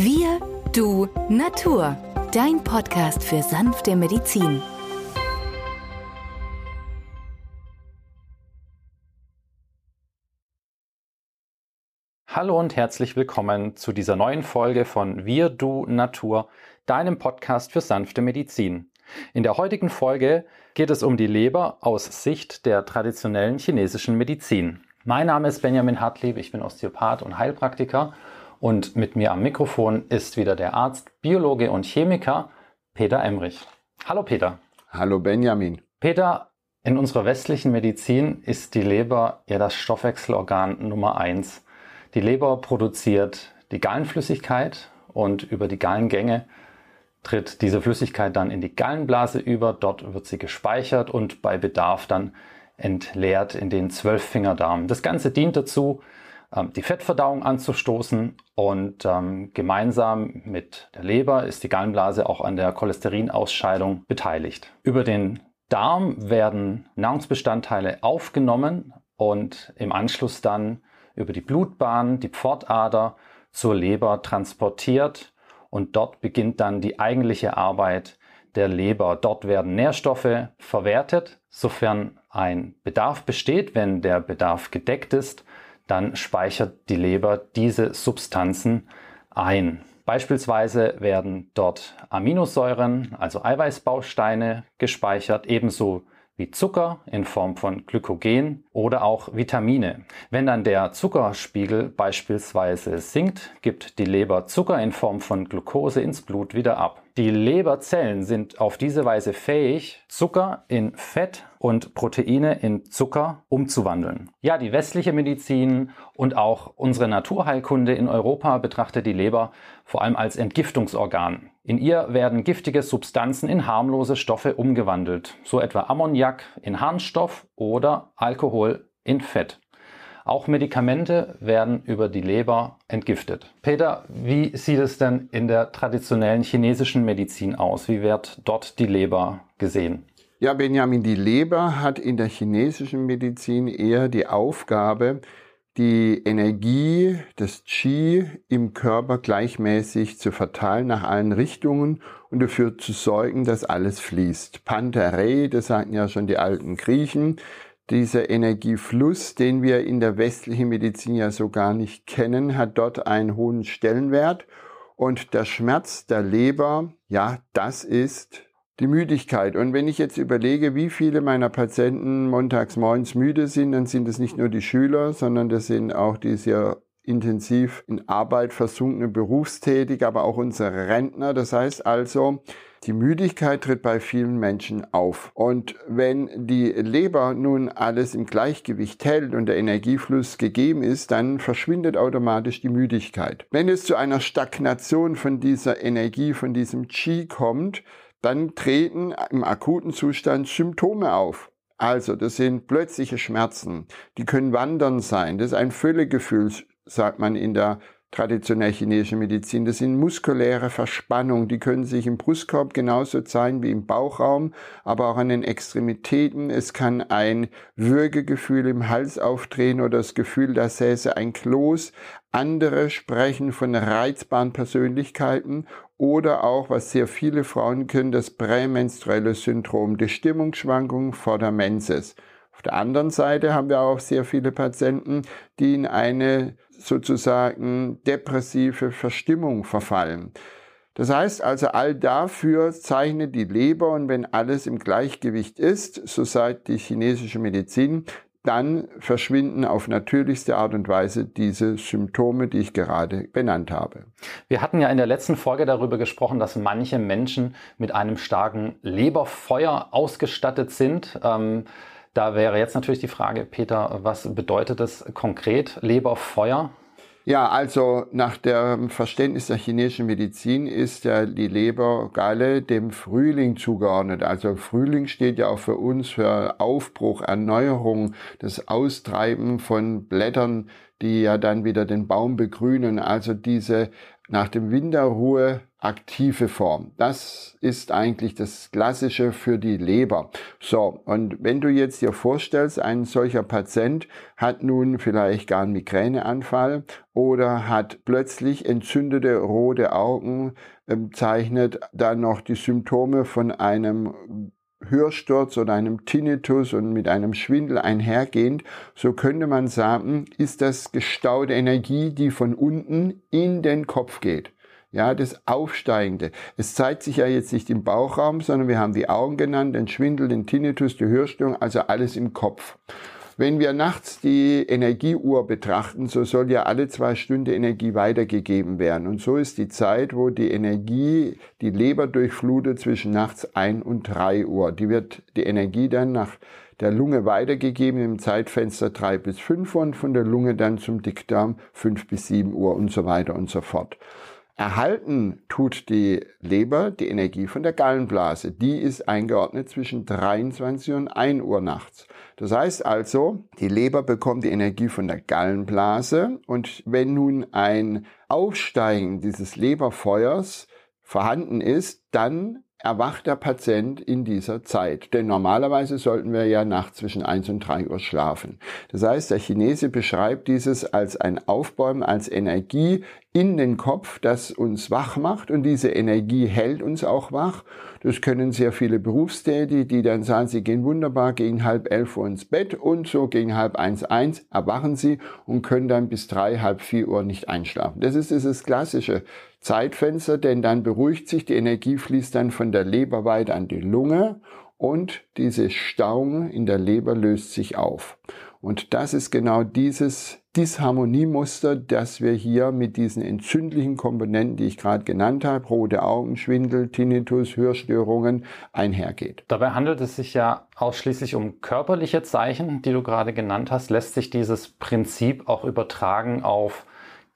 Wir, du, Natur. Dein Podcast für sanfte Medizin. Hallo und herzlich willkommen zu dieser neuen Folge von Wir, du, Natur, deinem Podcast für sanfte Medizin. In der heutigen Folge geht es um die Leber aus Sicht der traditionellen chinesischen Medizin. Mein Name ist Benjamin Hartlieb, ich bin Osteopath und Heilpraktiker und mit mir am Mikrofon ist wieder der Arzt, Biologe und Chemiker Peter Emrich. Hallo Peter. Hallo Benjamin. Peter, in unserer westlichen Medizin ist die Leber ja das Stoffwechselorgan Nummer eins. Die Leber produziert die Gallenflüssigkeit und über die Gallengänge tritt diese Flüssigkeit dann in die Gallenblase über. Dort wird sie gespeichert und bei Bedarf dann entleert in den Zwölffingerdarm. Das Ganze dient dazu, die Fettverdauung anzustoßen und ähm, gemeinsam mit der Leber ist die Gallenblase auch an der Cholesterinausscheidung beteiligt. Über den Darm werden Nahrungsbestandteile aufgenommen und im Anschluss dann über die Blutbahn, die Pfortader zur Leber transportiert und dort beginnt dann die eigentliche Arbeit der Leber. Dort werden Nährstoffe verwertet, sofern ein Bedarf besteht. Wenn der Bedarf gedeckt ist, dann speichert die Leber diese Substanzen ein. Beispielsweise werden dort Aminosäuren, also Eiweißbausteine, gespeichert, ebenso wie Zucker in Form von Glykogen oder auch Vitamine. Wenn dann der Zuckerspiegel beispielsweise sinkt, gibt die Leber Zucker in Form von Glucose ins Blut wieder ab. Die Leberzellen sind auf diese Weise fähig, Zucker in Fett und Proteine in Zucker umzuwandeln. Ja, die westliche Medizin und auch unsere Naturheilkunde in Europa betrachtet die Leber vor allem als Entgiftungsorgan. In ihr werden giftige Substanzen in harmlose Stoffe umgewandelt, so etwa Ammoniak in Harnstoff oder Alkohol in Fett. Auch Medikamente werden über die Leber entgiftet. Peter, wie sieht es denn in der traditionellen chinesischen Medizin aus? Wie wird dort die Leber gesehen? Ja, Benjamin, die Leber hat in der chinesischen Medizin eher die Aufgabe, die Energie des Qi im Körper gleichmäßig zu verteilen nach allen Richtungen und dafür zu sorgen, dass alles fließt. Panterei, das sagten ja schon die alten Griechen, dieser Energiefluss, den wir in der westlichen Medizin ja so gar nicht kennen, hat dort einen hohen Stellenwert. Und der Schmerz der Leber, ja, das ist die Müdigkeit. Und wenn ich jetzt überlege, wie viele meiner Patienten montags morgens müde sind, dann sind es nicht nur die Schüler, sondern das sind auch die sehr intensiv in Arbeit versunkene Berufstätige, aber auch unsere Rentner. Das heißt also, die Müdigkeit tritt bei vielen Menschen auf. Und wenn die Leber nun alles im Gleichgewicht hält und der Energiefluss gegeben ist, dann verschwindet automatisch die Müdigkeit. Wenn es zu einer Stagnation von dieser Energie, von diesem Qi kommt, dann treten im akuten Zustand Symptome auf. Also, das sind plötzliche Schmerzen. Die können wandern sein. Das ist ein Völlegefühl, sagt man in der traditionell chinesische Medizin. Das sind muskuläre Verspannungen, die können sich im Brustkorb genauso zeigen wie im Bauchraum, aber auch an den Extremitäten. Es kann ein Würgegefühl im Hals auftreten oder das Gefühl, da säße ein Kloß. Andere sprechen von reizbaren Persönlichkeiten oder auch, was sehr viele Frauen können, das prämenstruelle Syndrom, die Stimmungsschwankungen vor der Menses. Auf der anderen Seite haben wir auch sehr viele Patienten, die in eine sozusagen depressive Verstimmung verfallen. Das heißt also, all dafür zeichnet die Leber und wenn alles im Gleichgewicht ist, so sagt die chinesische Medizin, dann verschwinden auf natürlichste Art und Weise diese Symptome, die ich gerade benannt habe. Wir hatten ja in der letzten Folge darüber gesprochen, dass manche Menschen mit einem starken Leberfeuer ausgestattet sind. Ähm, da wäre jetzt natürlich die Frage, Peter, was bedeutet es konkret, Leberfeuer? Ja, also nach dem Verständnis der chinesischen Medizin ist ja die Lebergalle dem Frühling zugeordnet. Also Frühling steht ja auch für uns für Aufbruch, Erneuerung, das Austreiben von Blättern, die ja dann wieder den Baum begrünen. Also diese nach dem Winterruhe aktive Form. Das ist eigentlich das Klassische für die Leber. So, und wenn du jetzt dir vorstellst, ein solcher Patient hat nun vielleicht gar einen Migräneanfall oder hat plötzlich entzündete rote Augen, äh, zeichnet dann noch die Symptome von einem Hörsturz oder einem Tinnitus und mit einem Schwindel einhergehend, so könnte man sagen, ist das gestaute Energie, die von unten in den Kopf geht. Ja, das Aufsteigende. Es zeigt sich ja jetzt nicht im Bauchraum, sondern wir haben die Augen genannt, den Schwindel, den Tinnitus, die Hörstörung, also alles im Kopf. Wenn wir nachts die Energieuhr betrachten, so soll ja alle zwei Stunden Energie weitergegeben werden. Und so ist die Zeit, wo die Energie die Leber durchflutet zwischen nachts ein und drei Uhr. Die wird die Energie dann nach der Lunge weitergegeben im Zeitfenster drei bis fünf Uhr und von der Lunge dann zum Dickdarm fünf bis sieben Uhr und so weiter und so fort. Erhalten tut die Leber die Energie von der Gallenblase. Die ist eingeordnet zwischen 23 und 1 Uhr nachts. Das heißt also, die Leber bekommt die Energie von der Gallenblase und wenn nun ein Aufsteigen dieses Leberfeuers vorhanden ist, dann erwacht der Patient in dieser Zeit. Denn normalerweise sollten wir ja nachts zwischen 1 und 3 Uhr schlafen. Das heißt, der Chinese beschreibt dieses als ein Aufbäumen, als Energie in den Kopf, das uns wach macht und diese Energie hält uns auch wach. Das können sehr viele Berufstätige, die dann sagen, sie gehen wunderbar gegen halb elf Uhr ins Bett und so gegen halb eins, eins erwachen sie und können dann bis drei, halb vier Uhr nicht einschlafen. Das ist dieses klassische Zeitfenster, denn dann beruhigt sich, die Energie fließt dann von der Leber weiter an die Lunge und diese Stauung in der Leber löst sich auf. Und das ist genau dieses Disharmoniemuster, das wir hier mit diesen entzündlichen Komponenten, die ich gerade genannt habe, rote Augen, Schwindel, Tinnitus, Hörstörungen, einhergeht. Dabei handelt es sich ja ausschließlich um körperliche Zeichen, die du gerade genannt hast. Lässt sich dieses Prinzip auch übertragen auf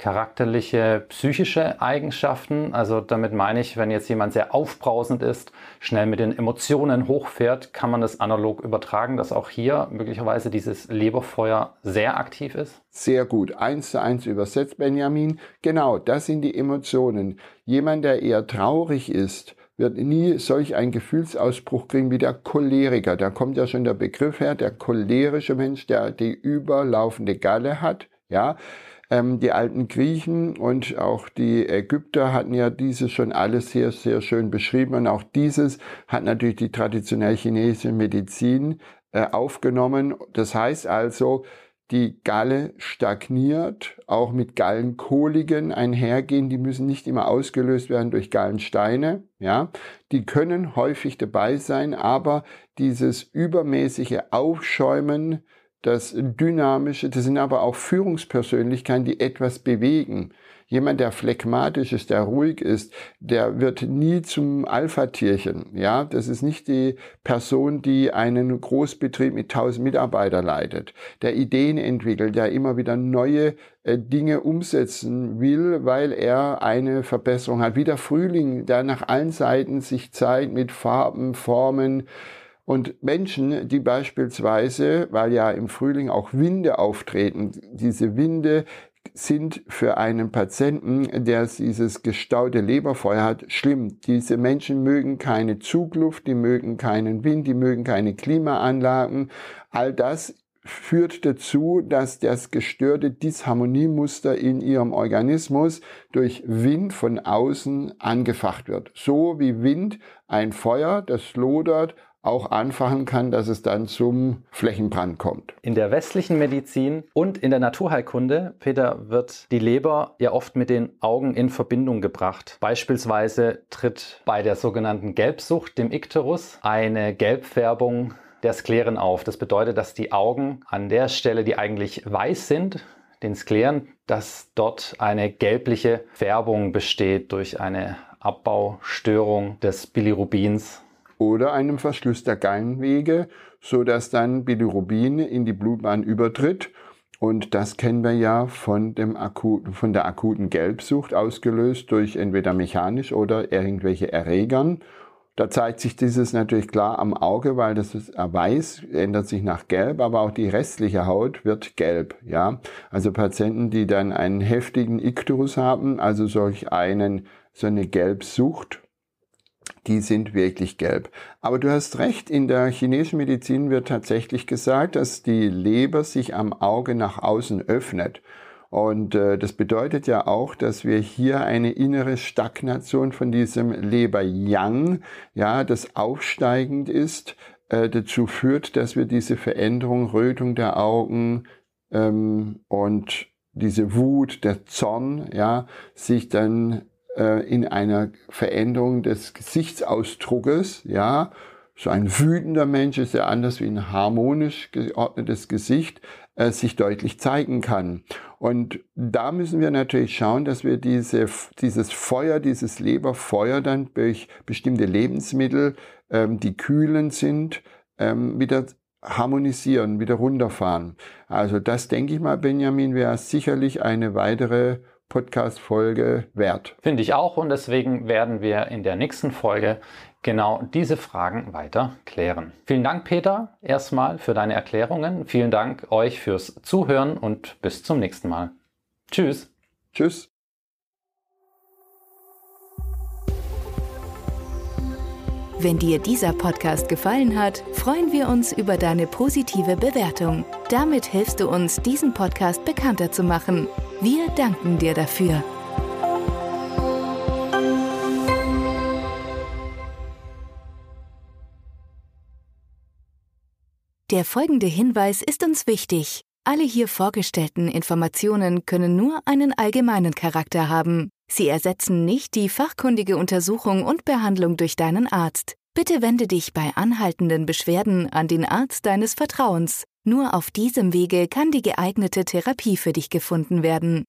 charakterliche, psychische Eigenschaften. Also damit meine ich, wenn jetzt jemand sehr aufbrausend ist, schnell mit den Emotionen hochfährt, kann man das analog übertragen, dass auch hier möglicherweise dieses Leberfeuer sehr aktiv ist? Sehr gut. Eins zu eins übersetzt, Benjamin. Genau, das sind die Emotionen. Jemand, der eher traurig ist, wird nie solch einen Gefühlsausbruch kriegen wie der Choleriker. Da kommt ja schon der Begriff her, der cholerische Mensch, der die überlaufende Galle hat. Ja, ähm, die alten Griechen und auch die Ägypter hatten ja dieses schon alles sehr, sehr schön beschrieben. Und auch dieses hat natürlich die traditionelle chinesische Medizin äh, aufgenommen. Das heißt also, die Galle stagniert, auch mit Gallenkoligen einhergehen. Die müssen nicht immer ausgelöst werden durch Gallensteine. Ja, die können häufig dabei sein, aber dieses übermäßige Aufschäumen das Dynamische, das sind aber auch Führungspersönlichkeiten, die etwas bewegen. Jemand, der phlegmatisch ist, der ruhig ist, der wird nie zum Alpha-Tierchen. Ja, das ist nicht die Person, die einen Großbetrieb mit 1000 Mitarbeitern leitet, der Ideen entwickelt, der immer wieder neue äh, Dinge umsetzen will, weil er eine Verbesserung hat. Wie der Frühling, der nach allen Seiten sich zeigt mit Farben, Formen, und Menschen, die beispielsweise, weil ja im Frühling auch Winde auftreten, diese Winde sind für einen Patienten, der dieses gestaute Leberfeuer hat, schlimm. Diese Menschen mögen keine Zugluft, die mögen keinen Wind, die mögen keine Klimaanlagen. All das führt dazu, dass das gestörte Disharmoniemuster in ihrem Organismus durch Wind von außen angefacht wird. So wie Wind ein Feuer, das lodert, auch anfachen kann, dass es dann zum Flächenbrand kommt. In der westlichen Medizin und in der Naturheilkunde, Peter, wird die Leber ja oft mit den Augen in Verbindung gebracht. Beispielsweise tritt bei der sogenannten Gelbsucht, dem Ikterus, eine Gelbfärbung der Skleren auf. Das bedeutet, dass die Augen an der Stelle, die eigentlich weiß sind, den Skleren, dass dort eine gelbliche Färbung besteht durch eine Abbaustörung des Bilirubins oder einem Verschluss der Gallenwege, so dass dann Bilirubin in die Blutbahn übertritt. Und das kennen wir ja von, dem akuten, von der akuten Gelbsucht ausgelöst durch entweder mechanisch oder irgendwelche Erregern. Da zeigt sich dieses natürlich klar am Auge, weil das ist weiß, ändert sich nach gelb, aber auch die restliche Haut wird gelb. Ja, also Patienten, die dann einen heftigen Ikterus haben, also solch einen so eine Gelbsucht, die sind wirklich gelb. Aber du hast recht, in der chinesischen Medizin wird tatsächlich gesagt, dass die Leber sich am Auge nach außen öffnet. Und äh, das bedeutet ja auch, dass wir hier eine innere Stagnation von diesem Leber-Yang, ja, das aufsteigend ist, äh, dazu führt, dass wir diese Veränderung, Rötung der Augen ähm, und diese Wut, der Zorn, ja, sich dann äh, in einer Veränderung des Gesichtsausdruckes, ja, so ein wütender Mensch ist ja anders wie ein harmonisch geordnetes Gesicht, äh, sich deutlich zeigen kann. Und da müssen wir natürlich schauen, dass wir diese, dieses Feuer, dieses Leberfeuer dann durch bestimmte Lebensmittel, ähm, die kühlend sind, ähm, wieder harmonisieren, wieder runterfahren. Also das denke ich mal, Benjamin, wäre sicherlich eine weitere Podcast-Folge wert. Finde ich auch und deswegen werden wir in der nächsten Folge genau diese Fragen weiter klären. Vielen Dank, Peter, erstmal für deine Erklärungen. Vielen Dank euch fürs Zuhören und bis zum nächsten Mal. Tschüss. Tschüss. Wenn dir dieser Podcast gefallen hat, freuen wir uns über deine positive Bewertung. Damit hilfst du uns, diesen Podcast bekannter zu machen. Wir danken dir dafür. Der folgende Hinweis ist uns wichtig. Alle hier vorgestellten Informationen können nur einen allgemeinen Charakter haben. Sie ersetzen nicht die fachkundige Untersuchung und Behandlung durch deinen Arzt. Bitte wende dich bei anhaltenden Beschwerden an den Arzt deines Vertrauens. Nur auf diesem Wege kann die geeignete Therapie für dich gefunden werden.